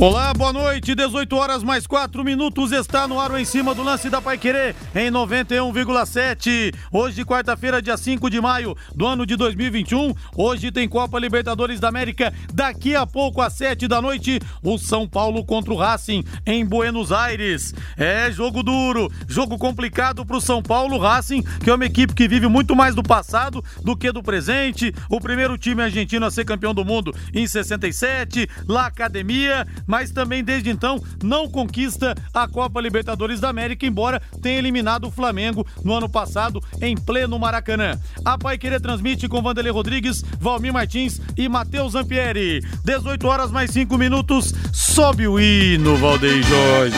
Olá, boa noite. 18 horas mais 4 minutos. Está no ar o em cima do lance da Pai Querer em 91,7. Hoje, quarta-feira, dia 5 de maio do ano de 2021. Hoje tem Copa Libertadores da América. Daqui a pouco, às 7 da noite, o São Paulo contra o Racing em Buenos Aires. É jogo duro, jogo complicado para o São Paulo. Racing, que é uma equipe que vive muito mais do passado do que do presente. O primeiro time argentino a ser campeão do mundo em 67. Lá, academia mas também desde então não conquista a Copa Libertadores da América, embora tenha eliminado o Flamengo no ano passado em pleno Maracanã. A Pai Querer transmite com Vanderlei Rodrigues, Valmir Martins e Matheus Zampieri. 18 horas mais 5 minutos, sobe o hino, Valdeir Jorge.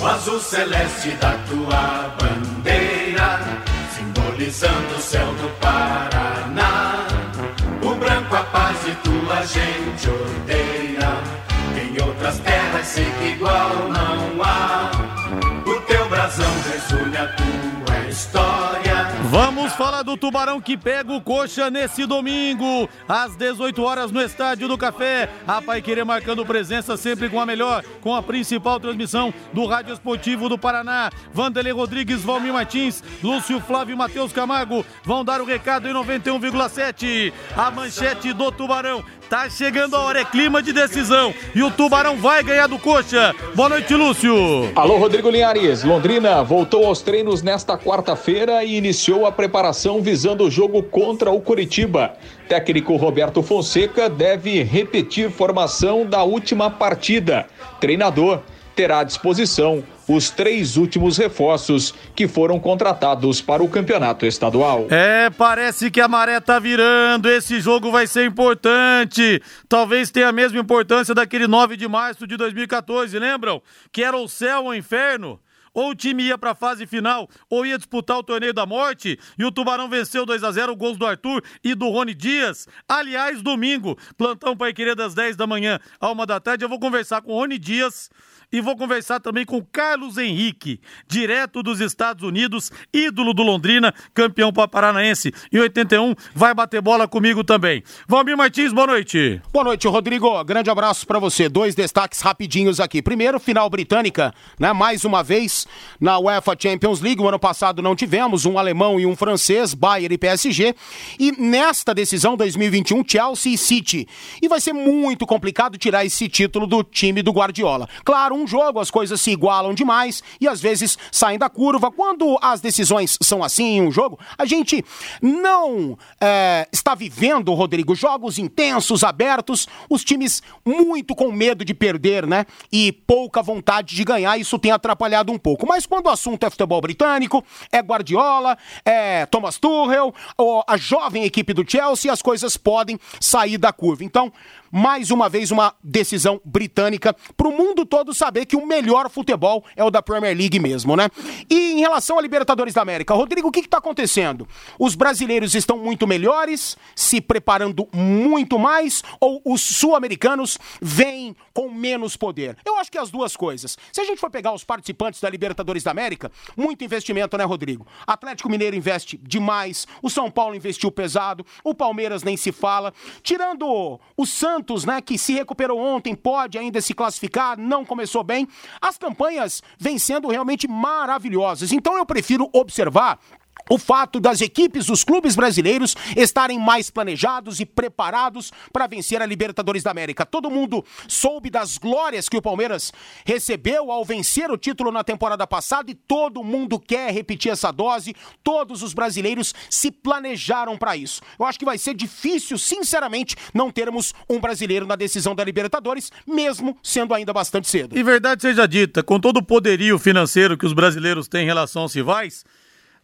O azul celeste da tua simbolizando o céu do Pará tua gente odeia. Em outras terras sei que igual não há. O teu brasão resume a tua história. Vamos falar do Tubarão que pega o coxa nesse domingo, às 18 horas no Estádio do Café. A Pai Querer marcando presença sempre com a melhor, com a principal transmissão do Rádio Esportivo do Paraná. Vanderlei Rodrigues, Valmir Martins, Lúcio Flávio e Matheus Camargo vão dar o recado em 91,7. A manchete do Tubarão Tá chegando a hora, é clima de decisão. E o Tubarão vai ganhar do Coxa. Boa noite, Lúcio. Alô, Rodrigo Linhares. Londrina voltou aos treinos nesta quarta-feira e iniciou a preparação visando o jogo contra o Curitiba. Técnico Roberto Fonseca deve repetir formação da última partida. Treinador terá à disposição os três últimos reforços que foram contratados para o campeonato estadual. É, parece que a maré tá virando. Esse jogo vai ser importante. Talvez tenha a mesma importância daquele 9 de março de 2014, lembram? Que era o céu ou o inferno? ou o time ia para a fase final, ou ia disputar o torneio da morte, e o Tubarão venceu 2 a 0 gols do Arthur e do Rony Dias. Aliás, domingo, plantão para querer das 10 da manhã a 1 da tarde, eu vou conversar com o Rony Dias e vou conversar também com Carlos Henrique, direto dos Estados Unidos, ídolo do Londrina, campeão paranaense. Em 81, vai bater bola comigo também. Valmir Martins, boa noite. Boa noite, Rodrigo. Grande abraço para você. Dois destaques rapidinhos aqui. Primeiro, final britânica, né? Mais uma vez na UEFA Champions League. O ano passado não tivemos um alemão e um francês, Bayern e PSG. E nesta decisão 2021, Chelsea e City. E vai ser muito complicado tirar esse título do time do Guardiola. Claro, um jogo as coisas se igualam demais e às vezes saem da curva. Quando as decisões são assim em um jogo, a gente não é, está vivendo, Rodrigo, jogos intensos, abertos, os times muito com medo de perder, né? E pouca vontade de ganhar, isso tem atrapalhado um pouco. Mas quando o assunto é futebol britânico, é Guardiola, é Thomas Tuchel, a jovem equipe do Chelsea, as coisas podem sair da curva. Então, mais uma vez uma decisão britânica para o mundo todo saber que o melhor futebol é o da Premier League mesmo, né? E em relação a Libertadores da América, Rodrigo, o que está acontecendo? Os brasileiros estão muito melhores, se preparando muito mais, ou os sul-americanos vêm com menos poder? Eu acho que as duas coisas. Se a gente for pegar os participantes da Libertadores da América, muito investimento, né, Rodrigo? Atlético Mineiro investe demais, o São Paulo investiu pesado, o Palmeiras nem se fala. Tirando o Santos Santos, né, que se recuperou ontem, pode ainda se classificar, não começou bem. As campanhas vêm sendo realmente maravilhosas. Então eu prefiro observar o fato das equipes dos clubes brasileiros estarem mais planejados e preparados para vencer a Libertadores da América. Todo mundo soube das glórias que o Palmeiras recebeu ao vencer o título na temporada passada e todo mundo quer repetir essa dose. Todos os brasileiros se planejaram para isso. Eu acho que vai ser difícil, sinceramente, não termos um brasileiro na decisão da Libertadores, mesmo sendo ainda bastante cedo. E verdade seja dita, com todo o poderio financeiro que os brasileiros têm em relação aos rivais,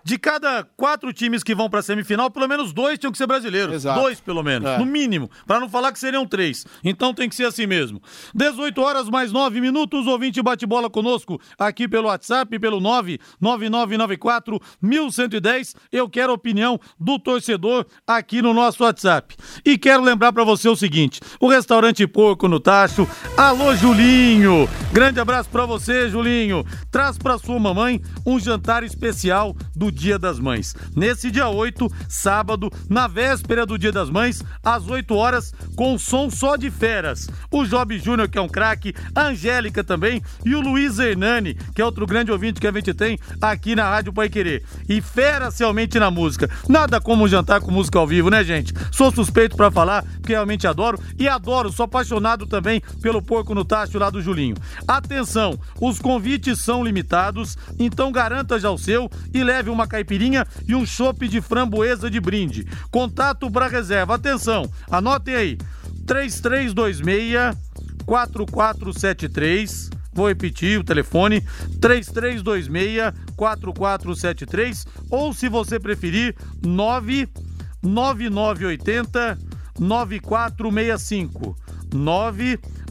de cada quatro times que vão para a semifinal, pelo menos dois tinham que ser brasileiros. Exato. Dois, pelo menos, É. no mínimo. Para não falar que seriam três. Então tem que ser assim mesmo. 18 horas mais 9 minutos. Ouvinte bate bola conosco aqui pelo WhatsApp, pelo 99994 1110. Eu quero a opinião do torcedor aqui no nosso WhatsApp. E quero lembrar para você o seguinte: o restaurante Porco no Tacho. Alô, Julinho! Grande abraço para você, Julinho. Traz para sua mamãe um jantar especial do Dia das Mães. Nesse dia 8, sábado, na véspera do Dia das Mães, às 8 horas, com som só de feras. O Job Júnior, que é um craque, a Angélica também, e o Luiz Hernani, que é outro grande ouvinte que a gente tem aqui na Rádio Pai Querer. E feras realmente na música. Nada como jantar com música ao vivo, né, gente? Sou suspeito pra falar, porque realmente adoro. E adoro, sou apaixonado também pelo Porco no Tacho lá do Julinho. Atenção, os convites são limitados, então garanta já o seu e leve uma caipirinha e um chopp de framboesa de brinde. Contato para reserva. Atenção, anotem aí. 3326 4473 Vou repetir o telefone: 3326-4473. Ou, se você preferir, 99980 9465.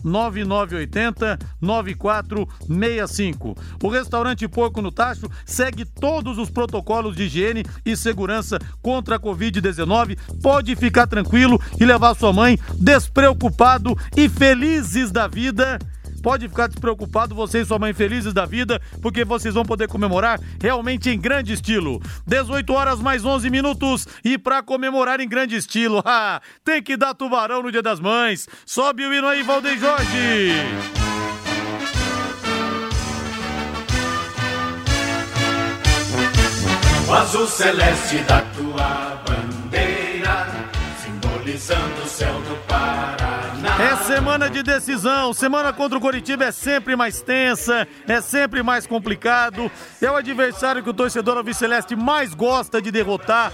99980 9465. O restaurante Porco no Tacho segue todos os protocolos de higiene e segurança contra a Covid-19. Pode ficar tranquilo e levar sua mãe despreocupado e felizes da vida. Pode ficar despreocupado, você e sua mãe felizes da vida, porque vocês vão poder comemorar realmente em grande estilo. 18 horas mais 11 minutos e para comemorar em grande estilo, tem que dar tubarão no Dia das Mães. Sobe o hino aí, Valdeir Jorge. O azul celeste da tua bandeira, simbolizando o céu do Paraná. Semana de decisão, semana contra o Coritiba é sempre mais tensa, é sempre mais complicado. É o adversário que o torcedor alviceleste mais gosta de derrotar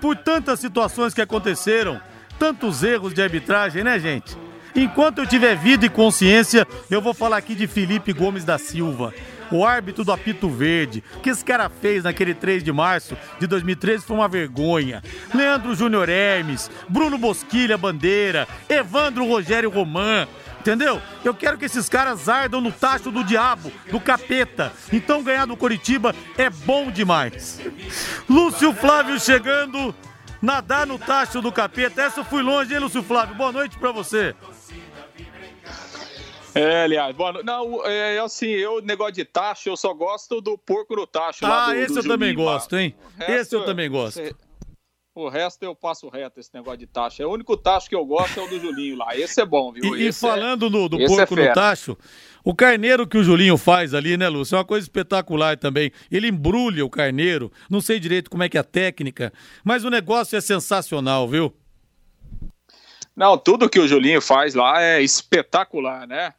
por tantas situações que aconteceram, tantos erros de arbitragem, né, gente? Enquanto eu tiver vida e consciência, eu vou falar aqui de Felipe Gomes da Silva. O árbitro do apito verde, que esse cara fez naquele 3 de março de 2013 foi uma vergonha. Leandro Júnior Hermes, Bruno Bosquilha Bandeira, Evandro Rogério Roman. Entendeu? Eu quero que esses caras ardam no tacho do diabo, do capeta. Então ganhar do Coritiba é bom demais. Lúcio Flávio chegando, nadar no tacho do capeta. Essa eu fui longe, hein, Lúcio Flávio? Boa noite pra você. É, aliás, boa no- Não, é assim, eu, negócio de taxa, eu só gosto do porco no tacho lá Ah, do, esse do eu também gosto, hein? Resto, Esse eu também gosto. O resto eu passo reto, esse negócio de taxa. O único tacho que eu gosto é o do Julinho lá. Esse é bom, viu? E, e é- falando do, do esse é porco no tacho, o carneiro que o Julinho faz ali, né, Lúcio? É uma coisa espetacular também. Ele embrulha o carneiro, não sei direito como é que é a técnica, mas o negócio é sensacional, viu? Não, tudo que o Julinho faz lá é espetacular, né?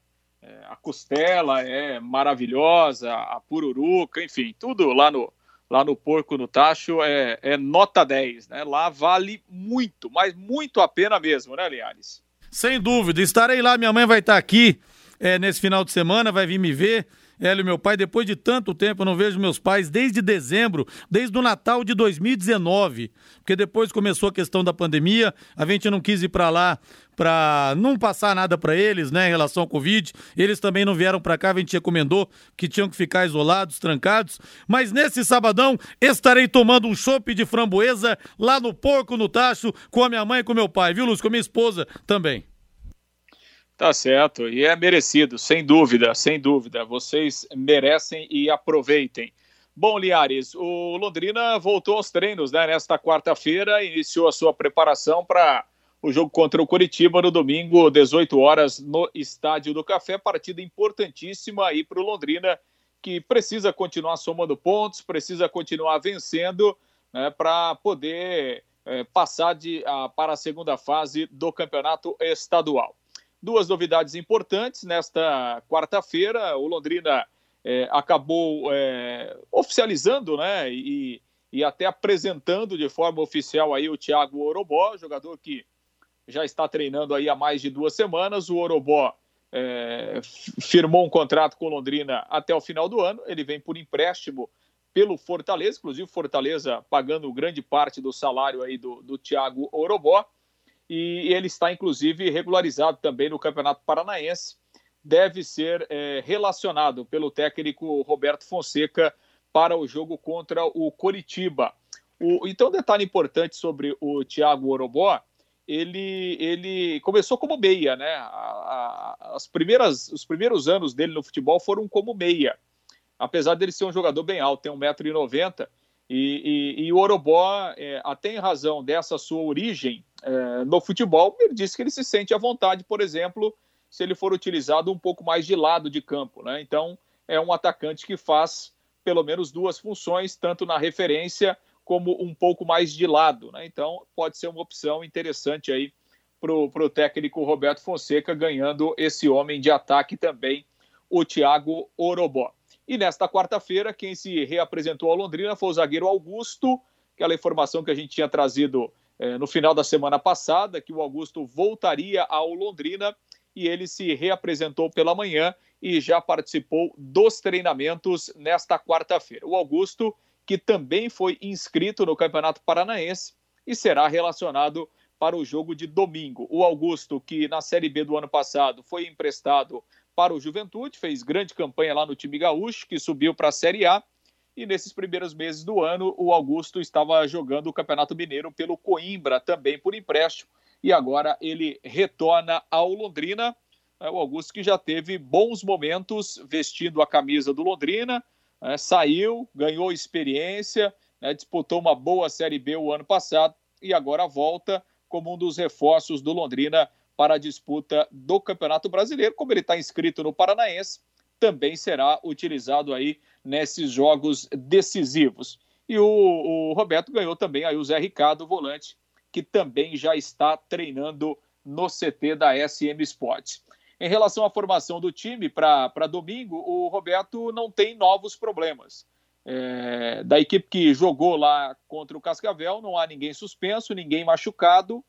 É, a costela é maravilhosa, a pururuca, enfim, tudo lá no, lá no Porco no Tacho é, é nota 10, né? Lá vale muito, mas muito a pena mesmo, né, Liares? Sem dúvida, estarei lá, minha mãe vai estar aqui é, nesse final de semana, vai vir me ver. E meu pai, depois de tanto tempo, eu não vejo meus pais desde dezembro, desde o Natal de 2019, porque depois começou a questão da pandemia, a gente não quis ir para lá para não passar nada para eles, né, em relação ao Covid. Eles também não vieram para cá, a gente recomendou que tinham que ficar isolados, trancados. Mas nesse sabadão estarei tomando um chopp de framboesa lá no Porco no Tacho com a minha mãe e com meu pai, viu, Lúcio? Com a minha esposa também. Tá certo, e é merecido, sem dúvida, sem dúvida. Vocês merecem e aproveitem. Bom, Liares, o Londrina voltou aos treinos né, nesta quarta-feira, iniciou a sua preparação para o jogo contra o Curitiba no domingo, 18 horas, no Estádio do Café. Partida importantíssima aí para o Londrina, que precisa continuar somando pontos, precisa continuar vencendo né, para poder eh, passar de, a, para a segunda fase do campeonato estadual. Duas novidades importantes nesta quarta-feira. O Londrina eh, acabou eh, oficializando né, e, e até apresentando de forma oficial aí o Thiago Orobó, jogador que já está treinando aí há mais de duas semanas. O Orobó eh, firmou um contrato com o Londrina até o final do ano. Ele vem por empréstimo pelo Fortaleza, inclusive Fortaleza pagando grande parte do salário aí do, do Thiago Orobó, e ele está inclusive regularizado também no Campeonato Paranaense, deve ser é, relacionado pelo técnico Roberto Fonseca para o jogo contra o Coritiba. O, então, detalhe importante sobre o Thiago Orobó, ele, ele começou como meia, né? A, a, as primeiras, os primeiros anos dele no futebol foram como meia apesar dele ser um jogador bem alto, tem 1,90m, e, e, e, o Orobó, é, até em razão dessa sua origem é, no futebol, ele disse que ele se sente à vontade, por exemplo, se ele for utilizado um pouco mais de lado de campo. Né? Então, é um atacante que faz pelo menos duas funções, tanto na referência como um pouco mais de lado. Né? Então, pode ser uma opção interessante aí para o técnico Roberto Fonseca, ganhando esse homem de ataque também, o Thiago Orobó. E nesta quarta-feira, quem se reapresentou ao Londrina foi o zagueiro Augusto, aquela informação que a gente tinha trazido eh, no final da semana passada, que o Augusto voltaria ao Londrina e ele se reapresentou pela manhã e já participou dos treinamentos nesta quarta-feira. O Augusto, que também foi inscrito no Campeonato Paranaense e será relacionado para o jogo de domingo. O Augusto, que na Série B do ano passado foi emprestado para o Juventude, fez grande campanha lá no time gaúcho, que subiu para a Série A. E nesses primeiros meses do ano, o Augusto estava jogando o Campeonato Mineiro pelo Coimbra, também por empréstimo, e agora ele retorna ao Londrina. É, o Augusto que já teve bons momentos vestindo a camisa do Londrina, é, saiu, ganhou experiência, né, disputou uma boa Série B o ano passado e agora volta como um dos reforços do Londrina para a disputa do Campeonato Brasileiro, como ele está inscrito no Paranaense, também será utilizado aí nesses jogos decisivos. E o, o Roberto ganhou também aí o Zé Ricardo, volante, que também já está treinando no CT da SM Sports. Em relação à formação do time para domingo, o Roberto não tem novos problemas. É, da equipe que jogou lá contra o Cascavel, não há ninguém suspenso, ninguém machucado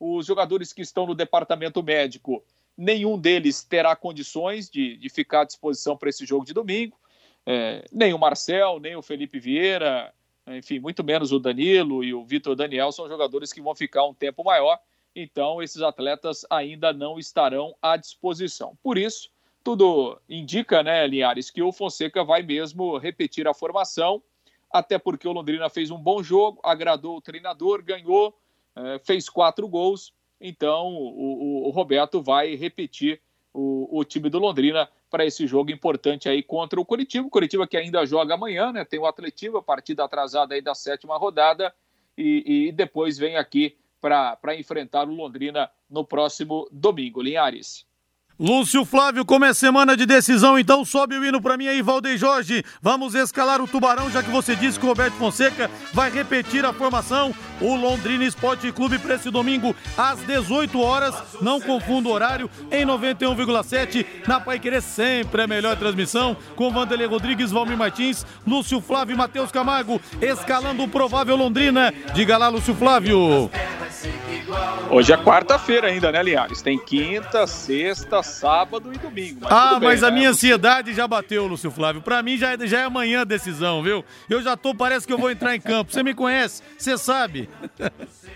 os jogadores que estão no departamento médico, nenhum deles terá condições de, de ficar à disposição para esse jogo de domingo. É, nem o Marcel, nem o Felipe Vieira, enfim, muito menos o Danilo e o Vitor Daniel são jogadores que vão ficar um tempo maior. Então, esses atletas ainda não estarão à disposição. Por isso, tudo indica, né, Linhares, que o Fonseca vai mesmo repetir a formação, até porque o Londrina fez um bom jogo, agradou o treinador, ganhou é, fez quatro gols, então o, o, Roberto vai repetir o, o time do Londrina para esse jogo importante aí contra o Curitiba. O Curitiba que ainda joga amanhã, né? Tem o Atletiba, partida atrasada aí da sétima rodada, e, e depois vem aqui para enfrentar o Londrina no próximo domingo. Linhares. Lúcio Flávio, como é semana de decisão, então sobe o hino para mim aí, Valdeir Jorge. Vamos escalar o Tubarão, já que você disse que o Roberto Fonseca vai repetir a formação. O Londrina Esporte Clube para esse domingo às 18 horas. Não confunda o horário, em 91,7 na Pai Querer, sempre a melhor transmissão. Com Vanderlei Rodrigues, Valmir Martins, Lúcio Flávio e Matheus Camargo, escalando o provável Londrina. Diga lá, Lúcio Flávio. Hoje é quarta-feira ainda, né, Liares? Tem quinta, sexta, sábado e domingo. Mas ah, bem, mas a né? minha ansiedade já bateu, Lúcio Flávio. Pra mim já, é, já é amanhã a decisão, viu? Eu já tô, parece que eu vou entrar em campo. Você me conhece, você sabe.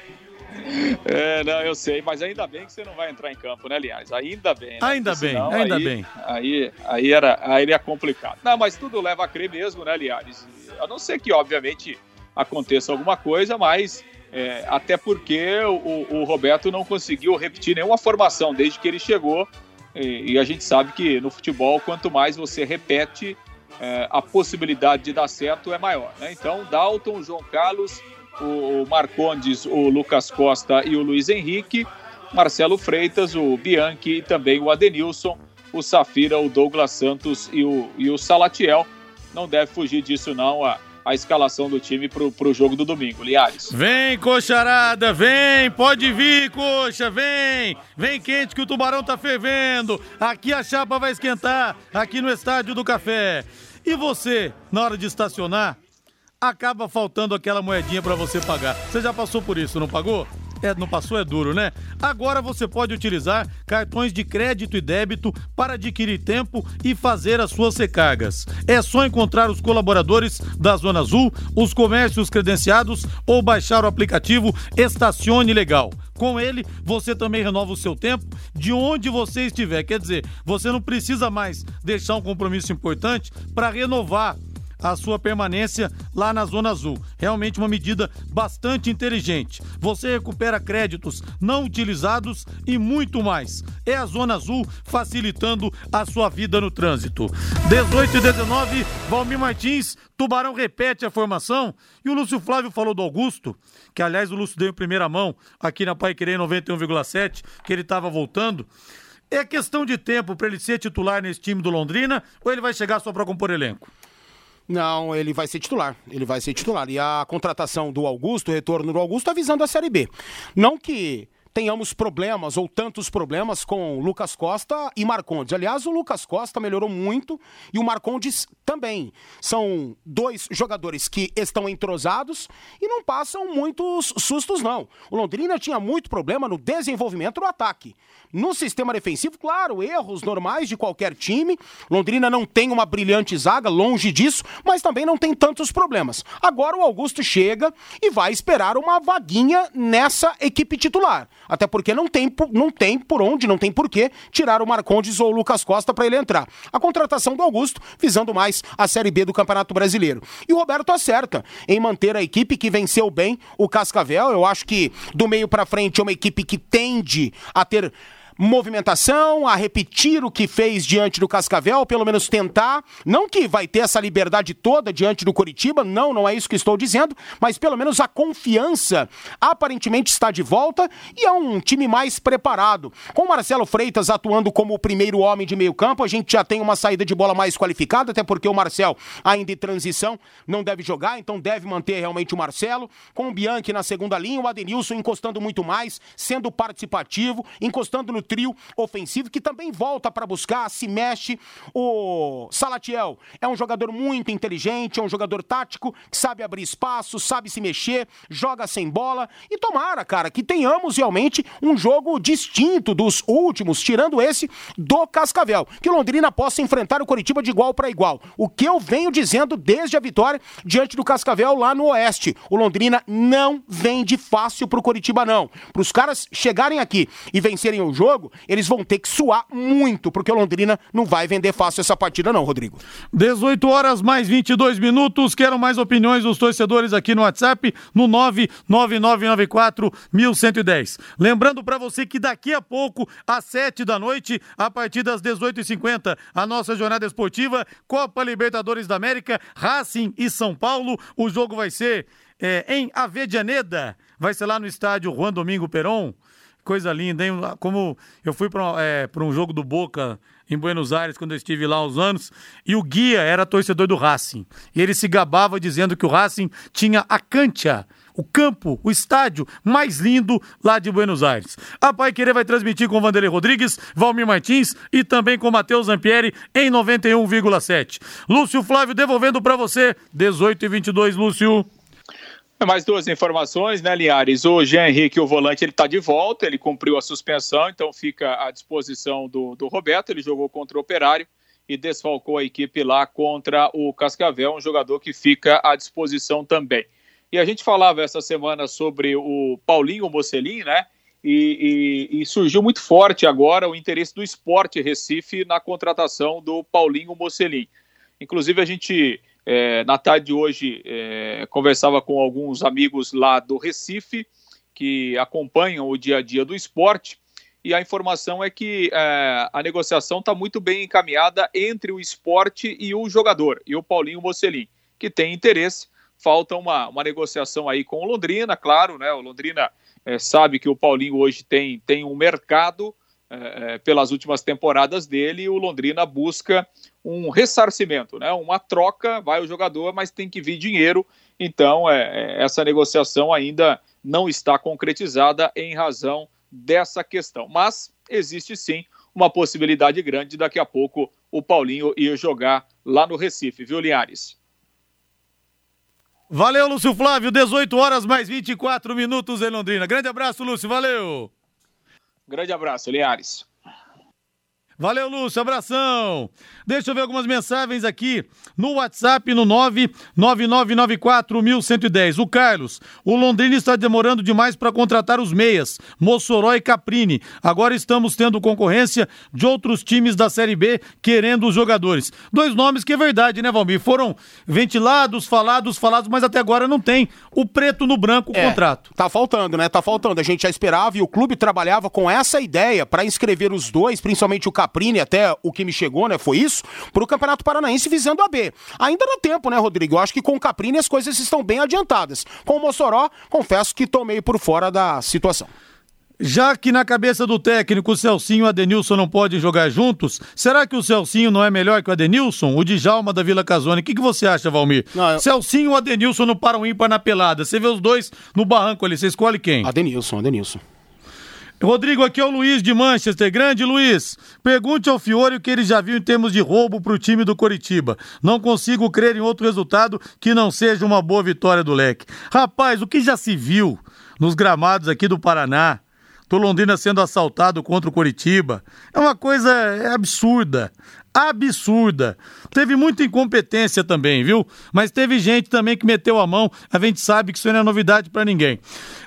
É, não, eu sei, mas ainda bem que você não vai entrar em campo, né, aliás? Ainda bem. Né? Ainda bem, senão, ainda aí, bem. Aí, aí, era, aí é complicado. Não, mas tudo leva a crer mesmo, né, aliás? A não ser que, obviamente, aconteça alguma coisa, mas é, até porque o, o, Roberto não conseguiu repetir nenhuma formação desde que ele chegou. E, e a gente sabe que no futebol, quanto mais você repete, é, a possibilidade de dar certo é maior. Né? Então, Dalton, João Carlos, o, o Marcondes, o Lucas Costa e o Luiz Henrique, Marcelo Freitas, o Bianchi e também o Adenilson, o Safira, o Douglas Santos e o, e o Salatiel. Não deve fugir disso, não. A, a escalação do time pro, pro jogo do domingo. Liares. Vem, coxarada, vem, pode vir, coxa, vem. Vem quente que o tubarão tá fervendo. Aqui a chapa vai esquentar, aqui no Estádio do Café. E você, na hora de estacionar, acaba faltando aquela moedinha para você pagar. Você já passou por isso, não pagou? É, não passou é duro, né? Agora você pode utilizar cartões de crédito e débito para adquirir tempo e fazer as suas recargas. É só encontrar os colaboradores da Zona Azul, os comércios credenciados ou baixar o aplicativo Estacione Legal. Com ele, você também renova o seu tempo de onde você estiver. Quer dizer, você não precisa mais deixar um compromisso importante para renovar a sua permanência lá na Zona Azul. Realmente uma medida bastante inteligente. Você recupera créditos não utilizados e muito mais. É a Zona Azul facilitando a sua vida no trânsito. 18 e 19, Valmir Martins, Tubarão repete a formação e o Lúcio Flávio falou do Augusto, que aliás o Lúcio deu em primeira mão aqui na Pai Querer 91,7, que ele estava voltando. É questão de tempo para ele ser titular nesse time do Londrina ou ele vai chegar só para compor elenco? Não, ele vai ser titular. Ele vai ser titular. E a contratação do Augusto, o retorno do Augusto, avisando a Série B. Não que tenhamos problemas ou tantos problemas com Lucas Costa e Marcondes. Aliás, o Lucas Costa melhorou muito e o Marcondes também. São dois jogadores que estão entrosados e não passam muitos sustos, não. O Londrina tinha muito problema no desenvolvimento do ataque. No sistema defensivo, claro, erros normais de qualquer time. Londrina não tem uma brilhante zaga, longe disso, mas também não tem tantos problemas. Agora o Augusto chega e vai esperar uma vaguinha nessa equipe titular. Até porque não tem, não tem por onde, não tem porquê tirar o Marcondes ou o Lucas Costa para ele entrar. A contratação do Augusto visando mais a Série B do Campeonato Brasileiro. E o Roberto acerta em manter a equipe que venceu bem o Cascavel. Eu acho que do meio para frente é uma equipe que tende a ter movimentação, a repetir o que fez diante do Cascavel, pelo menos tentar. Não que vai ter essa liberdade toda diante do Coritiba, não, não é isso que estou dizendo, mas pelo menos a confiança aparentemente está de volta e é um time mais preparado. Com Marcelo Freitas atuando como o primeiro homem de meio campo, a gente já tem uma saída de bola mais qualificada, até porque o Marcel, ainda em transição, não deve jogar, então deve manter realmente o Marcelo. Com o Bianchi na segunda linha, o Adenilson encostando muito mais, sendo participativo, encostando no trio ofensivo que também volta para buscar, se mexe. O Salatiel é um jogador muito inteligente, é um jogador tático, que sabe abrir espaço, sabe se mexer, joga sem bola. E tomara, cara, que tenhamos realmente um jogo distinto dos últimos, tirando esse do Cascavel. Que Londrina possa enfrentar o Coritiba de igual para igual. O que eu venho dizendo desde a vitória diante do Cascavel lá no Oeste. O Londrina não vem de fácil pro Coritiba, não. Para os caras chegarem aqui e vencerem o jogo, jogo, eles vão ter que suar muito, porque o Londrina não vai vender fácil essa partida, não, Rodrigo. 18 horas mais 22 minutos. Quero mais opiniões dos torcedores aqui no WhatsApp, no 99994 1110. Lembrando para você que daqui a pouco, às 7 da noite, a partir das 18h50, a nossa jornada esportiva, Copa Libertadores da América, Racing e São Paulo. O jogo vai ser é, em Avedianeda, vai ser lá no estádio Juan Domingo Peron coisa linda, hein? Como eu fui para é, um jogo do Boca em Buenos Aires quando eu estive lá há uns anos, e o guia era torcedor do Racing. E ele se gabava dizendo que o Racing tinha a cancha, o campo, o estádio mais lindo lá de Buenos Aires. A Pai Querer vai transmitir com Vanderlei Rodrigues, Valmir Martins e também com Matheus Zampieri em 91,7. Lúcio Flávio devolvendo para você, 18 e 22, Lúcio. Mais duas informações, né, Linhares? O Jean Henrique, o volante, ele está de volta, ele cumpriu a suspensão, então fica à disposição do, do Roberto. Ele jogou contra o Operário e desfalcou a equipe lá contra o Cascavel, um jogador que fica à disposição também. E a gente falava essa semana sobre o Paulinho Mocelin, né? E, e, e, surgiu muito forte agora o interesse do esporte Recife na contratação do Paulinho Mocelin. Inclusive, a gente é, na tarde de hoje, é, conversava com alguns amigos lá do Recife, que acompanham o dia a dia do esporte, e a informação é que é, a negociação está muito bem encaminhada entre o esporte e o jogador, e o Paulinho Mocelin, que tem interesse. Falta uma, uma negociação aí com o Londrina, claro, né? O Londrina é, sabe que o Paulinho hoje tem, tem um mercado é, é, pelas últimas temporadas dele, o Londrina busca um ressarcimento, né? uma troca, vai o jogador, mas tem que vir dinheiro. Então, é, é, essa negociação ainda não está concretizada em razão dessa questão. Mas existe sim uma possibilidade grande daqui a pouco o Paulinho ir jogar lá no Recife, viu, Linhares? Valeu, Lúcio Flávio. 18 horas mais 24 minutos em Londrina. Grande abraço, Lúcio. Valeu. Grande abraço, Linhares. Valeu, Lúcio, abração. Deixa eu ver algumas mensagens aqui no WhatsApp no 999941110. O Carlos, o Londrina está demorando demais para contratar os meias, Mossoró e Caprini. Agora estamos tendo concorrência de outros times da Série B querendo os jogadores. Dois nomes que é verdade, né, Valmir? Foram ventilados, falados, falados, mas até agora não tem o preto no branco o é, contrato. Tá faltando, né? Tá faltando. A gente já esperava e o clube trabalhava com essa ideia para inscrever os dois, principalmente o Caprini Caprini, até o que me chegou, né, foi isso, para o Campeonato Paranaense visando a B. Ainda dá tempo, né, Rodrigo? Eu acho que com o Caprini as coisas estão bem adiantadas. Com o Mossoró, confesso que tomei por fora da situação. Já que na cabeça do técnico o Celcinho e o Adenilson não podem jogar juntos, será que o Celcinho não é melhor que o Adenilson? O Djalma da Vila Casone. O que, que você acha, Valmir? Não, eu... Celcinho e o Adenilson no para um ímpar na pelada. Você vê os dois no barranco ali, você escolhe quem? Adenilson, Adenilson. Rodrigo, aqui é o Luiz de Manchester. Grande Luiz, pergunte ao Fiore o que ele já viu em termos de roubo para o time do Coritiba. Não consigo crer em outro resultado que não seja uma boa vitória do Leque. Rapaz, o que já se viu nos gramados aqui do Paraná, do Londrina sendo assaltado contra o Coritiba, é uma coisa absurda. Absurda. Teve muita incompetência também, viu? Mas teve gente também que meteu a mão. A gente sabe que isso não é novidade para ninguém.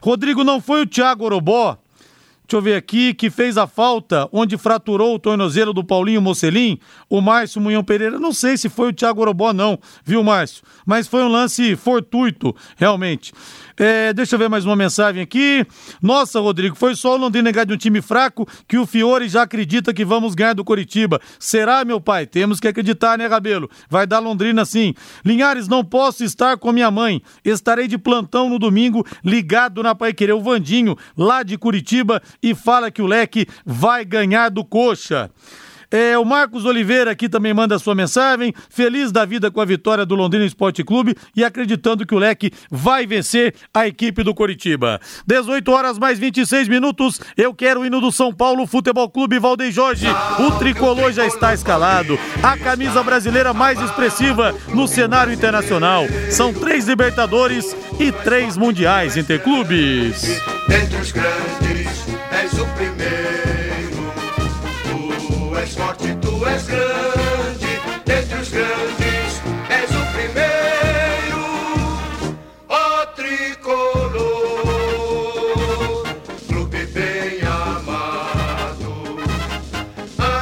Rodrigo, não foi o Thiago Orobó Deixa eu ver aqui, que fez a falta onde fraturou o tornozelo do Paulinho Mocelin, o Márcio Munhão Pereira. Não sei se foi o Thiago Orobó, não, viu, Márcio? Mas foi um lance fortuito, realmente. É, deixa eu ver mais uma mensagem aqui. Nossa, Rodrigo, foi só o Londrina ganhar de um time fraco que o Fiore já acredita que vamos ganhar do Coritiba. Será, meu pai? Temos que acreditar, né, Rabelo? Vai dar Londrina sim. Linhares, não posso estar com minha mãe. Estarei de plantão no domingo, ligado na Pai Querer. O Vandinho, lá de Curitiba, e fala que o Leque vai ganhar do Coxa. É, o Marcos Oliveira aqui também manda sua mensagem. Feliz da vida com a vitória do Londrina Esporte Clube e acreditando que o Leque vai vencer a equipe do Coritiba. 18 horas mais 26 minutos. Eu quero o hino do São Paulo Futebol Clube Valdem Jorge. O tricolor já está escalado. A camisa brasileira mais expressiva no cenário internacional. São três Libertadores e três Mundiais Interclubes. Entre os grandes, és o primeiro és forte, tu és grande, dentre os grandes és o primeiro, ó tricolor, clube bem amado,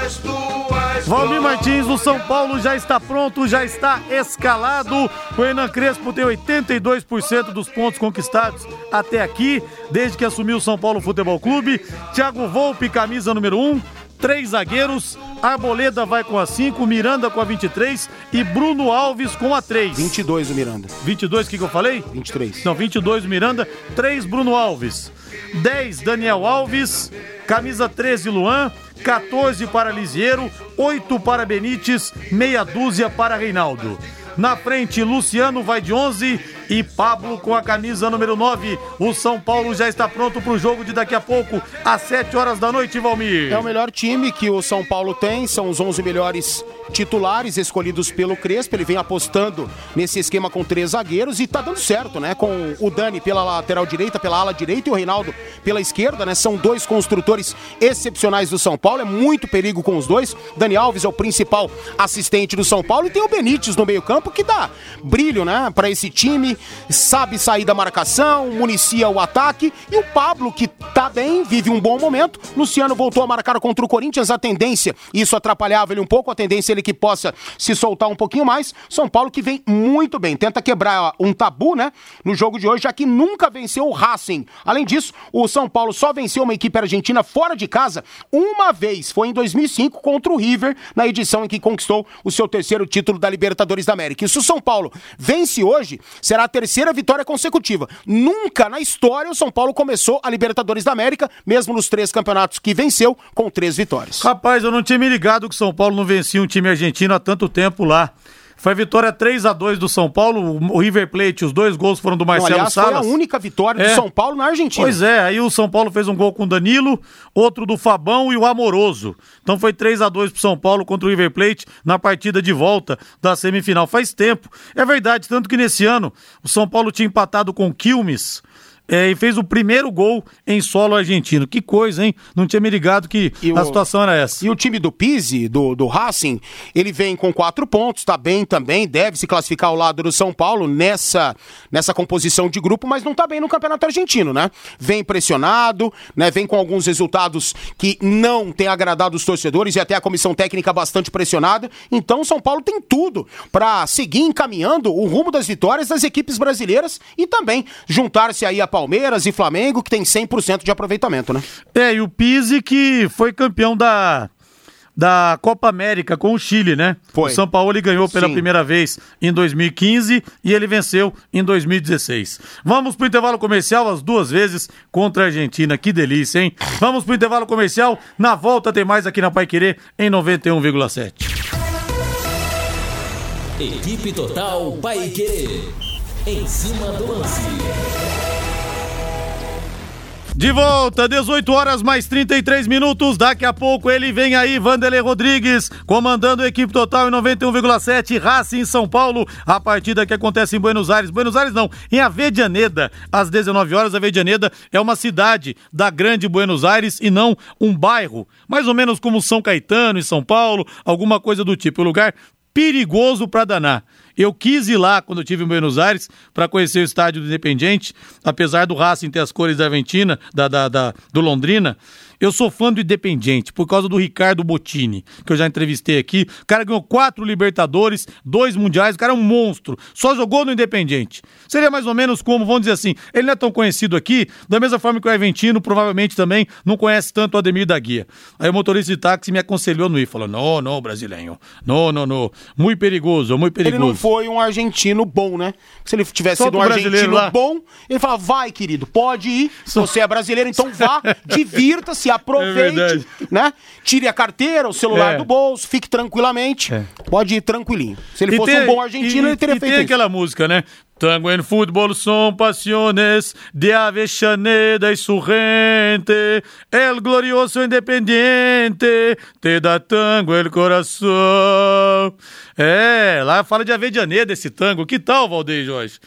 as tuas Valmir Martins, o São Paulo já está pronto, já está escalado. O Hernan Crespo tem 82% dos pontos conquistados até aqui, desde que assumiu o São Paulo Futebol Clube. Thiago Volpe, camisa número 1 três zagueiros. Arboleda vai com a 5, Miranda com a 23 e Bruno Alves com a 3. 22 o Miranda. 22, o que, que eu falei? 23. Não, 22 o Miranda, 3 Bruno Alves. 10 Daniel Alves, camisa 13 Luan, 14 para Lisieiro, 8 para Benítez, meia dúzia para Reinaldo. Na frente, Luciano vai de 11 e Pablo com a camisa número 9. O São Paulo já está pronto para o jogo de daqui a pouco, às 7 horas da noite, Valmir. É o melhor time que o São Paulo tem, são os 11 melhores titulares escolhidos pelo Crespo. Ele vem apostando nesse esquema com três zagueiros e tá dando certo, né? Com o Dani pela lateral direita, pela ala direita e o Reinaldo pela esquerda, né? São dois construtores excepcionais do São Paulo. É muito perigo com os dois. Dani Alves é o principal assistente do São Paulo e tem o Benítez no meio-campo que dá brilho, né, para esse time sabe sair da marcação, municia o ataque. E o Pablo, que tá bem, vive um bom momento. Luciano voltou a marcar contra o Corinthians. A tendência, isso atrapalhava ele um pouco, a tendência é ele que possa se soltar um pouquinho mais. São Paulo que vem muito bem, tenta quebrar um tabu, né, no jogo de hoje, já que nunca venceu o Racing. Além disso, o São Paulo só venceu uma equipe argentina fora de casa uma vez, foi em 2005 contra o River, na edição em que conquistou o seu terceiro título da Libertadores da América. E se o São Paulo vence hoje, será a terceira vitória consecutiva. Nunca na história o São Paulo começou a Libertadores da América, mesmo nos três campeonatos que venceu, com três vitórias. Rapaz, eu não tinha me ligado que o São Paulo não vencia um time argentino há tanto tempo lá. Foi a vitória 3 a 2 do São Paulo, o River Plate, os dois gols foram do Marcelo aliás, Salas. foi a única vitória É. do São Paulo na Argentina. Pois é, aí o São Paulo fez um gol com o Danilo, outro do Fabão e o Amoroso. Então foi 3 a 2 pro São Paulo contra o River Plate na partida de volta da semifinal. Faz tempo. É verdade, tanto que nesse ano o São Paulo tinha empatado com o Quilmes. É, e fez o primeiro gol em solo argentino. Que coisa, hein? Não tinha me ligado que E a o- situação era essa. E o time do Pise, do, do Racing, ele vem com quatro pontos, tá bem também, deve se classificar ao lado do São Paulo nessa, nessa composição de grupo, mas não tá bem no Campeonato Argentino, né? Vem pressionado, né? Vem com alguns resultados que não tem agradado os torcedores e até a comissão técnica bastante pressionada. Então o São Paulo tem tudo para seguir encaminhando o rumo das vitórias das equipes brasileiras e também juntar-se aí a Palmeiras e Flamengo, que tem 100% de aproveitamento, né? É, e o Pise que foi campeão da, da Copa América com o Chile, né? Foi. O São Paulo ele ganhou pela Sim. primeira vez em 2015 e ele venceu em 2016. Vamos pro intervalo comercial as duas vezes contra a Argentina. Que delícia, hein? Vamos pro intervalo comercial. Na volta tem mais aqui na Pai Querer em 91,7. Equipe Total Paiquerê. Em cima do lance. De volta, 18 horas mais 33 minutos. Daqui a pouco ele vem aí, Vanderlei Rodrigues, comandando a equipe total em 91,7, Racing em São Paulo. A partida que acontece em Buenos Aires. Buenos Aires não, em Avedianeda, às 19 horas. Avedianeda é uma cidade da grande Buenos Aires e não um bairro. Mais ou menos como São Caetano em São Paulo, alguma coisa do tipo. Um lugar perigoso pra danar. Eu quis ir lá quando eu estive em Buenos Aires para conhecer o estádio do Independiente, apesar do Racing ter as cores da Argentina, da, da, da- do Londrina. Eu sou fã do Independiente por causa do Ricardo Bottini, que eu já entrevistei aqui. O cara ganhou quatro Libertadores, dois Mundiais, o cara é um monstro. Só jogou no Independiente. Seria mais ou menos como, vamos dizer assim, ele não é tão conhecido aqui, da mesma forma que o Argentino provavelmente também não conhece tanto o Ademir da Guia. Aí o motorista de táxi me aconselhou no ir, falou: não, não, brasileiro, não, não, não, muito perigoso, muito Ele perigoso. não foi um argentino bom, né? Se ele tivesse Solta sido um argentino lá. bom, ele fala: vai, querido, pode ir. Você é brasileiro, então vá, divirta-se, aproveite, É né? Tire a carteira, o celular É. do bolso, fique tranquilamente. É. Pode ir tranquilinho. Se ele E fosse tem- um bom argentino, e- ele teria e feito tem isso. aquela música, né? Tango en fútbol son pasiones de Avellaneda y su gente. El glorioso independiente te da tango el coração. É, lá fala de Avellaneda esse tango. Que tal, Valdeir Jorge?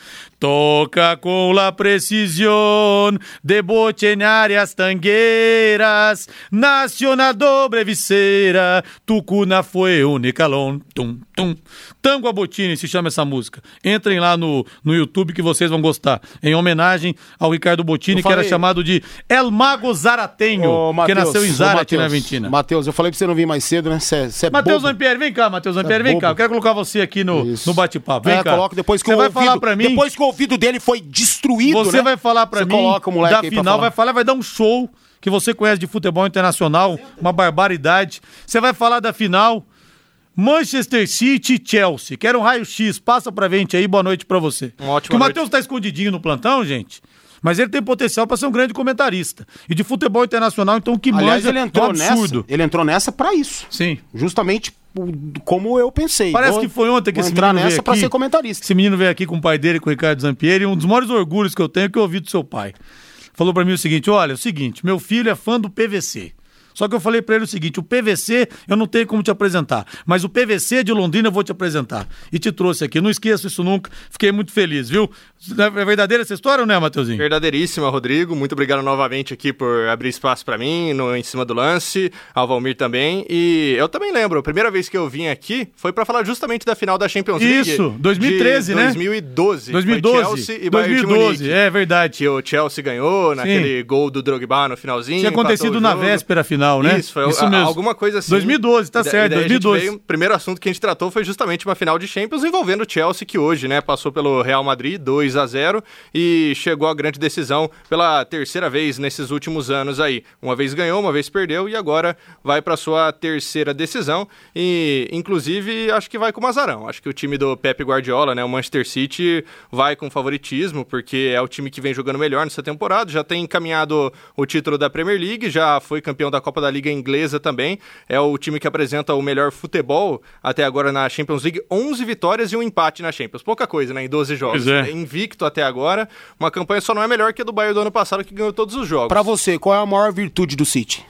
Toca com la precisión de bochenárias tangueiras, nacional doble viseira, tucuna foi unicalon, tum, tum. Tango a Botini se chama essa música. Entrem lá no, no YouTube que vocês vão gostar. Em homenagem ao Ricardo Botini, Eu que era chamado de El Mago Zaratenho, Ô, que Matheus, nasceu em Zárate, na Matheus, Argentina. Matheus, eu falei pra você não vir mais cedo, né? Você é Matheus bobo. Zampieri, vem cá, Matheus Zampieri, vem bobo. cá. Eu quero colocar você aqui no, Isso. no bate-papo. Vem É, cá. coloca depois que você vai ouvido, falar pra mim. Depois que o ouvido dele foi destruído, Você né? vai falar pra Você mim coloca o moleque da final, vai falar, vai dar um show que você conhece de futebol internacional, uma barbaridade. Você vai falar da final Manchester City e Chelsea. Quero um raio-x, passa pra gente aí, boa noite pra você. Uma ótima que o. Matheus tá escondidinho no plantão, gente. Mas ele tem potencial pra ser um grande comentarista. E de futebol internacional, então, o que manja ele é um entrou nessa. absurdo. Ele entrou nessa pra isso. Sim. Justamente como eu pensei. Parece Vou- que foi ontem que esse entrar menino veio nessa pra aqui. ser comentarista. Esse menino veio aqui com o pai dele, com o Ricardo Zampieri, e um dos maiores orgulhos que eu tenho é que eu ouvi do seu pai. Falou pra mim o seguinte: olha, é o seguinte, meu filho é fã do PVC. Só que eu falei pra ele o seguinte: o PVC eu não tenho como te apresentar, mas o PVC de Londrina eu vou te apresentar. E te trouxe aqui. Não esqueço isso nunca. Fiquei muito feliz, viu? É verdadeira essa história ou não é, Mateuzinho? Verdadeiríssima, Rodrigo. Muito obrigado novamente aqui por abrir espaço pra mim no em cima do lance, ao Valmir também. E eu também lembro, a primeira vez que eu vim aqui foi pra falar justamente da final da Champions League. Isso, 2013, de né? 2012. Foi 2012. Chelsea e Bayern de 2012, Munique. é verdade. Que o Chelsea ganhou naquele gol do Drogba no finalzinho. Tinha acontecido na véspera final, né? Isso, foi a- alguma coisa assim. 2012, tá E certo, e daí a gente 2012. veio- o primeiro assunto que a gente tratou foi justamente uma final de Champions envolvendo o Chelsea, que hoje, né, passou pelo Real Madrid 2 a 0 e chegou à grande decisão pela terceira vez nesses últimos anos aí. Uma vez ganhou, uma vez perdeu e agora vai para sua terceira decisão e inclusive acho que vai com o Mazarão. Acho que o time do Pep Guardiola, né, o Manchester City vai com favoritismo porque é o time que vem jogando melhor nessa temporada, já tem encaminhado o título da Premier League, já foi campeão da Copa Copa da Liga Inglesa também. É o time que apresenta o melhor futebol até agora na Champions League. 11 vitórias e um empate na Champions. Pouca coisa, né? Em 12 jogos. É. Invicto até agora. Uma campanha só não é melhor que a do Bayern do ano passado, que ganhou todos os jogos. Para você, qual é a maior virtude do City?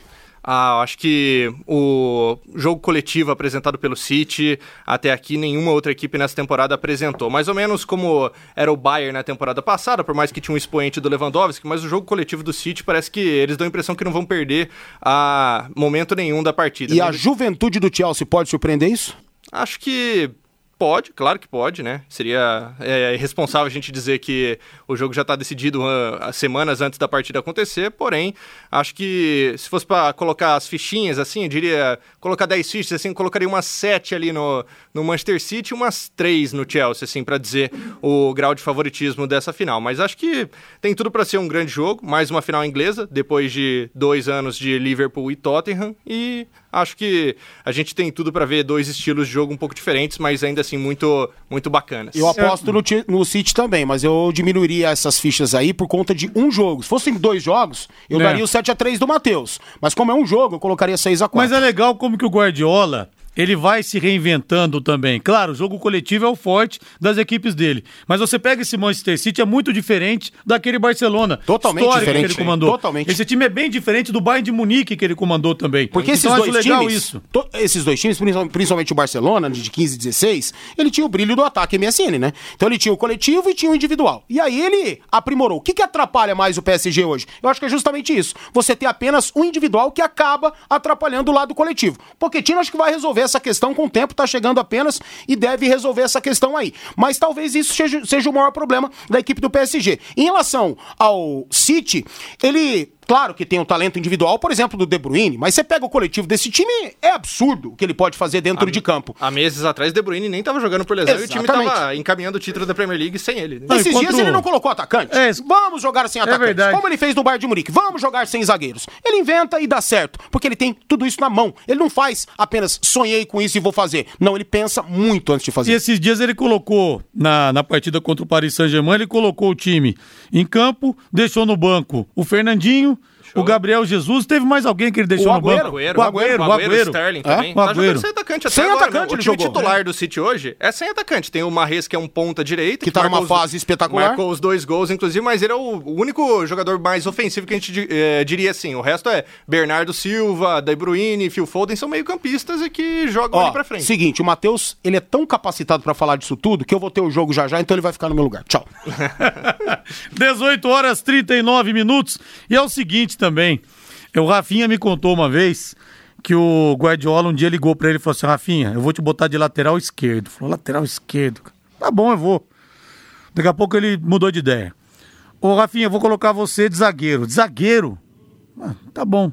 Ah, acho que o jogo coletivo apresentado pelo City, até aqui nenhuma outra equipe nessa temporada apresentou. Mais ou menos como era o Bayern na temporada passada, por mais que tinha um expoente do Lewandowski, mas o jogo coletivo do City parece que eles dão a impressão que não vão perder a momento nenhum da partida. E a juventude do Chelsea pode surpreender isso? Acho que Pode, claro que pode, né? Seria é, irresponsável a gente dizer que o jogo já está decidido uh, semanas antes da partida acontecer, porém, acho que se fosse para colocar as fichinhas, assim, eu diria, colocar 10 fichas, assim, colocaria umas 7 ali no, no Manchester City e umas 3 no Chelsea, assim, para dizer o grau de favoritismo dessa final. Mas acho que tem tudo para ser um grande jogo, mais uma final inglesa, depois de dois anos de Liverpool e Tottenham, e acho que a gente tem tudo para ver dois estilos de jogo um pouco diferentes, mas ainda assim muito, muito bacanas. Eu aposto no, no City também, mas eu diminuiria essas fichas aí por conta de um jogo. Se fossem dois jogos, eu É. daria o 7 a 3 do Matheus. Mas como é um jogo, eu colocaria 6 a 4 Mas é legal como que o Guardiola, ele vai se reinventando também. Claro, o jogo coletivo é o forte das equipes dele. Mas você pega esse Manchester City, é muito diferente daquele Barcelona. Totalmente diferente, que ele comandou. totalmente. Esse time é bem diferente do Bayern de Munique que ele comandou também. Porque esses então, eu dois legal times, isso. to- esses dois times, principalmente- principalmente o Barcelona, de 15 e 16, ele tinha o brilho do ataque MSN, né? Então ele tinha o coletivo e tinha o individual. E aí ele aprimorou. O que, que atrapalha mais o PSG hoje? Eu acho que é justamente isso. Você ter apenas um individual que acaba atrapalhando o lado coletivo. Pochettino acho que vai resolver essa questão com o tempo, tá chegando apenas e deve resolver essa questão aí. Mas talvez isso seja, seja o maior problema da equipe do PSG. Em relação ao City, ele Claro que tem um talento individual, por exemplo, do De Bruyne, mas você pega o coletivo desse time, é absurdo o que ele pode fazer dentro de campo. Há meses atrás, De Bruyne nem estava jogando por lesão e o time Exatamente. estava encaminhando o título da Premier League sem ele. né? Não, Esses enquanto- dias ele não colocou atacante. É, Vamos jogar sem atacante. verdade. Como ele fez no Bayern de Munique. Vamos jogar sem zagueiros. Ele inventa e dá certo, porque ele tem tudo isso na mão. Ele não faz apenas sonhei com isso e vou fazer. Não, ele pensa muito antes de E fazer. esses dias ele colocou, na, na partida contra o Paris Saint-Germain, ele colocou o time em campo, deixou no banco o Fernandinho, o Gabriel Jesus, teve mais alguém que ele deixou O no banco? Agüero. o Agüero, o Agüero. Sterling É? também. O Tá Agüero. jogando sem atacante até Sem agora, atacante né? O ele time jogou. titular do City hoje é sem atacante. Tem o Marres, que é um ponta direita. Que tá marcou numa os- fase espetacular. Marcou os dois gols, inclusive, mas ele é o único jogador mais ofensivo que a gente eh, diria assim. O resto é Bernardo Silva, De Bruyne, Phil Foden, são meio campistas e que jogam Ó, ali pra frente. seguinte, o Matheus, ele é tão capacitado pra falar disso tudo que eu vou ter o jogo já já, então ele vai ficar no meu lugar. Tchau. 18 horas 39 minutos. E é o seguinte também. O Rafinha me contou uma vez que o Guardiola um dia ligou pra ele e falou assim: Rafinha, eu vou te botar de lateral esquerdo. Falou, lateral esquerdo. Tá bom, eu vou. Daqui a pouco ele mudou de ideia. Ô, Rafinha, eu vou colocar você de zagueiro. De zagueiro? Ah, tá bom.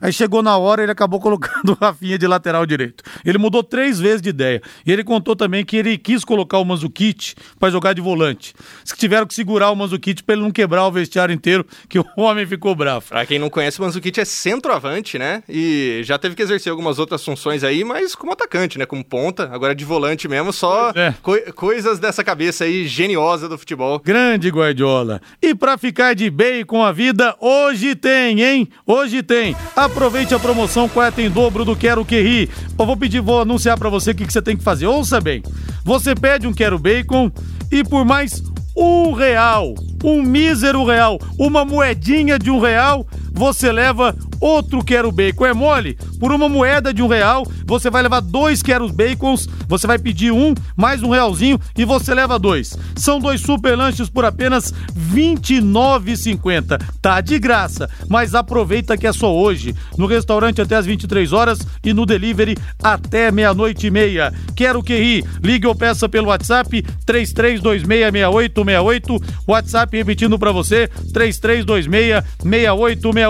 Aí chegou na hora, ele acabou colocando o Rafinha de lateral direito. Ele mudou três vezes de ideia. E ele contou também que ele quis colocar o Manzukic para jogar de volante. Diz que tiveram que segurar o Manzukic para ele não quebrar o vestiário inteiro, que o homem ficou bravo. Pra quem não conhece, o Manzukic é centroavante, né? E já teve que exercer algumas outras funções aí, mas como atacante, né? Como ponta, agora de volante mesmo, só é. coi- coisas dessa cabeça aí geniosa do futebol. Grande Guardiola. E pra ficar de bem com a vida, hoje tem, hein? Hoje tem. Aproveite a promoção quarta em dobro do Quero Que Ri. Eu vou pedir, vou anunciar pra você o que, que você tem que fazer. Ouça bem. Você pede um Quero Bacon e por mais um real, um mísero real, uma moedinha de um real, você leva outro Quero Bacon. É mole? Por uma moeda de um real, você vai levar dois Quero Bacons, você vai pedir um, mais um realzinho e você leva dois. São dois super lanches por apenas R$ 29,50. Tá de graça, mas aproveita que é só hoje. No restaurante até às 23 horas e no delivery até meia-noite e meia. Quero que ri. Ligue ou peça pelo WhatsApp 33266868. WhatsApp repetindo pra você 33266868.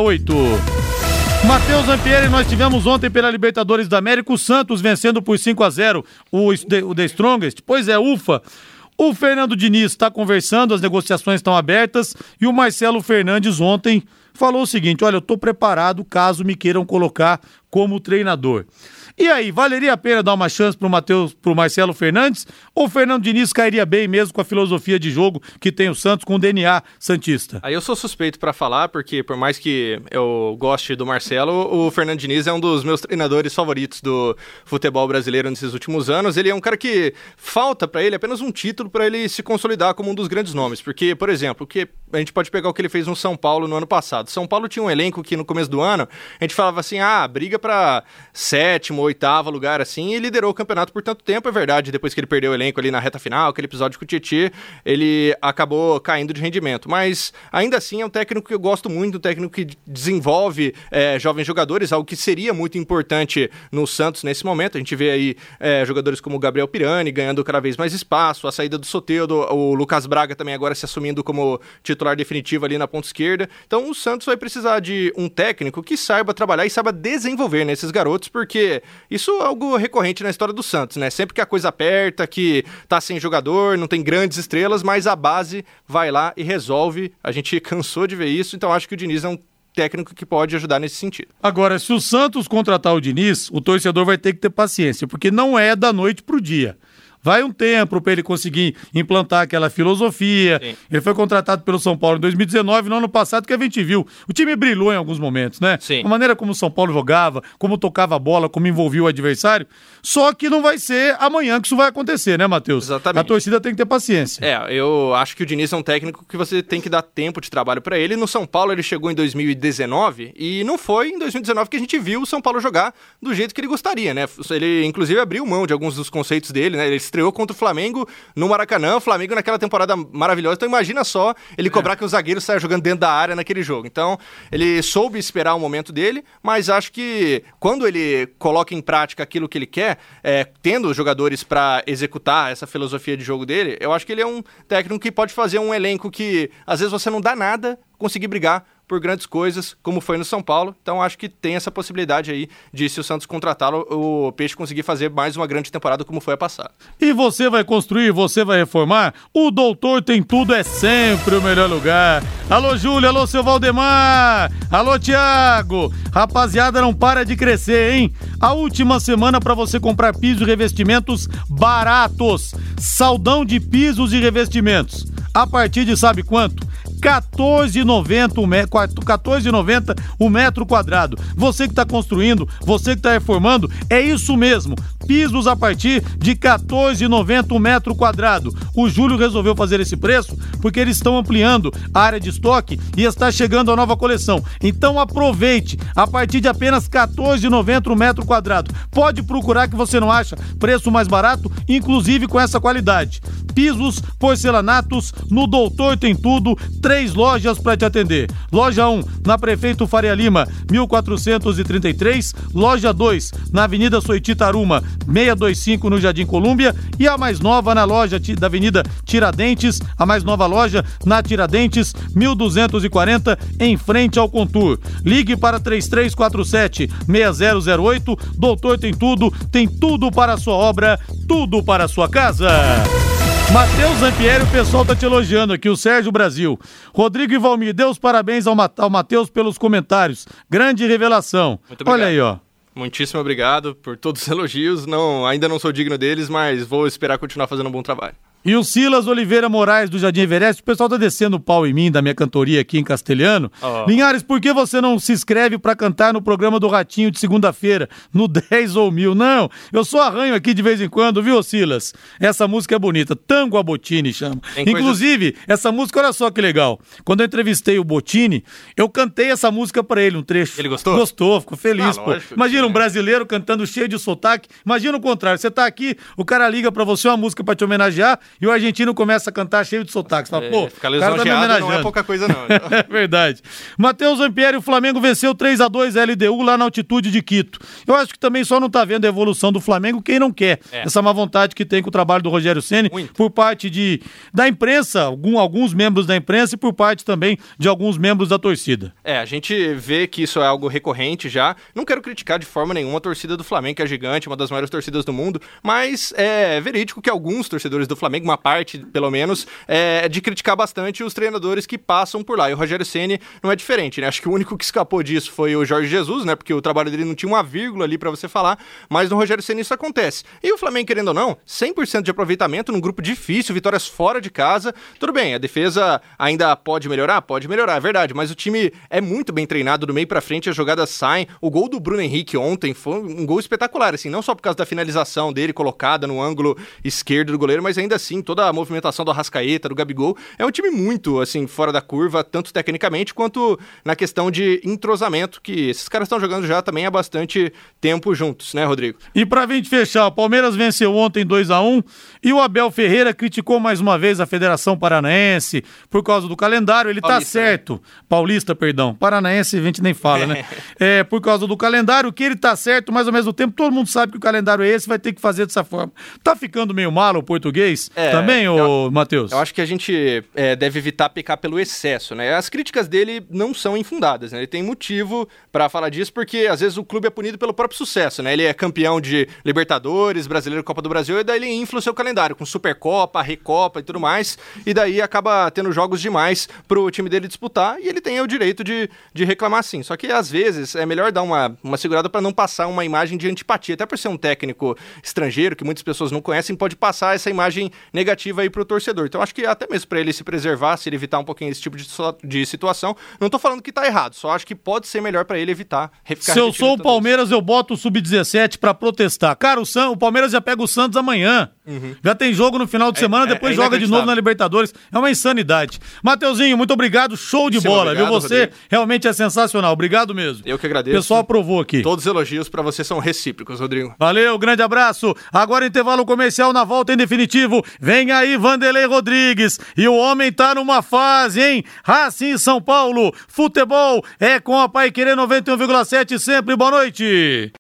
Matheus Ampieri, nós tivemos ontem pela Libertadores da América o Santos vencendo por 5 a 0 o, o The Strongest. Pois é, ufa. O Fernando Diniz está conversando, as negociações estão abertas e o Marcelo Fernandes ontem falou o seguinte: olha, eu estou preparado caso me queiram colocar como treinador. E aí, valeria a pena dar uma chance pro Matheus, pro Marcelo Fernandes? Ou o Fernando Diniz cairia bem mesmo com a filosofia de jogo que tem o Santos com o DNA Santista? Aí eu sou suspeito para falar, porque por mais que eu goste do Marcelo, o Fernando Diniz é um dos meus treinadores favoritos do futebol brasileiro nesses últimos anos. Ele é um cara que falta para ele apenas um título para ele se consolidar como um dos grandes nomes. Porque, por exemplo, o que a gente pode pegar o que ele fez no São Paulo no ano passado. São Paulo tinha um elenco que no começo do ano a gente falava assim: ah, briga para sétimo, oitavo lugar assim, e liderou o campeonato por tanto tempo, é verdade. Depois que ele perdeu o elenco ali na reta final, aquele episódio com o Tietchan, ele acabou caindo de rendimento. Mas ainda assim é um técnico que eu gosto muito, um técnico que desenvolve é, jovens jogadores, algo que seria muito importante no Santos nesse momento. A gente vê aí é, jogadores como o Gabriel Pirani ganhando cada vez mais espaço, a saída do Soteudo, o Lucas Braga também agora se assumindo como titular definitivo ali na ponta esquerda. Então o Santos vai precisar de um técnico que saiba trabalhar e saiba desenvolver nesses garotos, porque isso é algo recorrente na história do Santos, né? Sempre que a coisa aperta, que tá sem jogador, não tem grandes estrelas, mas a base vai lá e resolve. A gente cansou de ver isso, então acho que o Diniz é um técnico que pode ajudar nesse sentido. Agora, se o Santos contratar o Diniz, o torcedor vai ter que ter paciência, porque não é da noite pro dia. Vai um tempo para ele conseguir implantar aquela filosofia. Sim. Ele foi contratado pelo São Paulo em 2019, no ano passado, que a gente viu. O time brilhou em alguns momentos, né? Sim. A maneira como o São Paulo jogava, como tocava a bola, como envolvia o adversário. Só que não vai ser amanhã que isso vai acontecer, né, Matheus? Exatamente. A torcida tem que ter paciência. É, eu acho que o Diniz é um técnico que você tem que dar tempo de trabalho para ele. No São Paulo ele chegou em 2019 e não foi em 2019 que a gente viu o São Paulo jogar do jeito que ele gostaria, né? Ele inclusive abriu mão de alguns dos conceitos dele, né? Ele estreou contra o Flamengo no Maracanã, o Flamengo naquela temporada maravilhosa. Então imagina só ele cobrar é. que o zagueiro saia jogando dentro da área naquele jogo. Então ele soube esperar o momento dele, mas acho que quando ele coloca em prática aquilo que ele quer, é, tendo os jogadores para executar essa filosofia de jogo dele, eu acho que ele é um técnico que pode fazer um elenco que às vezes você não dá nada, conseguir brigar por grandes coisas, como foi no São Paulo. Então acho que tem essa possibilidade aí de, se o Santos contratá-lo, o Peixe conseguir fazer mais uma grande temporada como foi a passada. E você vai construir, você vai reformar? O Doutor Tem Tudo é sempre o melhor lugar. Alô, Júlio, alô, seu Valdemar, alô, Tiago. Rapaziada, não para de crescer, hein? A última semana para você comprar pisos e revestimentos baratos. Saldão de pisos e revestimentos. A partir de sabe quanto? 14,90 o, me... 14,90 o metro quadrado. Você que está construindo, você que está reformando, é isso mesmo. Pisos a partir de 14,90 o metro quadrado. O Júlio resolveu fazer esse preço porque eles estão ampliando a área de estoque e está chegando a nova coleção. Então aproveite a partir de apenas 14,90 o metro quadrado. Pode procurar que você não acha preço mais barato, inclusive com essa qualidade. Pisos, porcelanatos, no Doutor tem tudo, três lojas para te atender. Loja 1, na Prefeito Faria Lima, 1433. Loja 2, na Avenida Soititaruma, 625 no Jardim Colúmbia. E a mais nova na loja da Avenida Tiradentes, a mais nova loja na Tiradentes, 1240, em frente ao Contur. Ligue para 3347 6008. Doutor tem tudo, tem tudo para a sua obra, tudo para a sua casa. Matheus Zampieri, o pessoal tá te elogiando aqui, o Sérgio Brasil. Rodrigo e Valmir, dê os parabéns ao, ao Matheus pelos comentários. Grande revelação. Olha aí, ó. Muitíssimo obrigado por todos os elogios. Não, ainda não sou digno deles, mas vou esperar continuar fazendo um bom trabalho. E o Silas Oliveira Moraes do Jardim Everest, o pessoal tá descendo o pau em mim da minha cantoria aqui em castelhano. Oh. Linhares, por que você não se inscreve para cantar no programa do Ratinho de segunda-feira, no 10 ou mil? Não, eu só arranho aqui de vez em quando, viu, Silas? Essa música é bonita, Tango a Botini chama. Tem Inclusive, coisa... essa música, olha só que legal. Quando eu entrevistei o Botini, eu cantei essa música para ele, um trecho. Ele gostou? Gostou, ficou feliz, ah, pô. Imagina um brasileiro cantando cheio de sotaque. Imagina o contrário, você tá aqui, o cara liga para você uma música para te homenagear e o argentino começa a cantar cheio de sotaque. Você fala, é, pô, ficar cara tá me homenageando. não é pouca coisa não. é verdade. Matheus Ampieri, o Flamengo venceu 3 a 2 LDU lá na altitude de Quito. Eu acho que também só não tá vendo a evolução do Flamengo quem não quer. É. Essa má vontade que tem com o trabalho do Rogério Ceni por parte de da imprensa, algum, alguns membros da imprensa e por parte também de alguns membros da torcida. É, a gente vê que isso é algo recorrente já. Não quero criticar de forma nenhuma a torcida do Flamengo, que é gigante, uma das maiores torcidas do mundo, mas é verídico que alguns torcedores do Flamengo uma parte, pelo menos, é de criticar bastante os treinadores que passam por lá. E o Rogério Ceni não é diferente, né? Acho que o único que escapou disso foi o Jorge Jesus, né? Porque o trabalho dele não tinha uma vírgula ali para você falar, mas no Rogério Ceni isso acontece. E o Flamengo, querendo ou não, 100% de aproveitamento num grupo difícil, vitórias fora de casa. Tudo bem, a defesa ainda pode melhorar? Pode melhorar, é verdade, mas o time é muito bem treinado do meio para frente, as jogadas saem. O gol do Bruno Henrique ontem foi um gol espetacular, assim, não só por causa da finalização dele colocada no ângulo esquerdo do goleiro, mas ainda assim toda a movimentação do Arrascaeta, do Gabigol. É um time muito, assim, fora da curva, tanto tecnicamente quanto na questão de entrosamento, que esses caras estão jogando já também há bastante tempo juntos, né, Rodrigo? E pra gente fechar, o Palmeiras venceu ontem 2 a 1 e o Abel Ferreira criticou mais uma vez a Federação Paranaense por causa do calendário. Ele tá Paulista, tá certo. Né? Paulista, perdão. Paranaense a gente nem fala, né? é, por causa do calendário, que ele tá certo, mas ao mesmo tempo todo mundo sabe que o calendário é esse, vai ter que fazer dessa forma. Tá ficando meio malo o português é, também, ô Matheus? Eu acho que a gente é, deve evitar pecar pelo excesso, né? As críticas dele não são infundadas, né? Ele tem motivo para falar disso, porque às vezes o clube é punido pelo próprio sucesso, né? Ele é campeão de Libertadores, Brasileiro Copa do Brasil, e daí ele infla o seu calendário com Supercopa, Recopa e tudo mais, e daí acaba tendo jogos demais pro time dele disputar, e ele tem o direito de, de reclamar sim. Só que às vezes é melhor dar uma, uma segurada para não passar uma imagem de antipatia, até por ser um técnico estrangeiro que muitas pessoas não conhecem, pode passar essa imagem negativa aí pro torcedor. Então acho que até mesmo para ele se preservar, se ele evitar um pouquinho esse tipo de, de situação, não tô falando que tá errado, só acho que pode ser melhor para ele evitar Se eu sou o Palmeiras, eu boto o sub-17 para protestar. Cara, o, San, o Palmeiras já pega o Santos amanhã. Uhum. Já tem jogo no final de é, semana, é, depois é joga de novo na Libertadores. É uma insanidade. Mateuzinho, muito obrigado. Show de bola, obrigado, viu? Você Rodrigo. realmente é sensacional. Obrigado mesmo. Eu que agradeço. O pessoal aprovou aqui. Todos os elogios para você são recíprocos, Rodrigo. Valeu, grande abraço. Agora intervalo comercial na volta em definitivo. Vem aí Vanderlei Rodrigues. E o homem tá numa fase, hein? Racing São Paulo. Futebol é com a Pai Querer 91,7 sempre. Boa noite.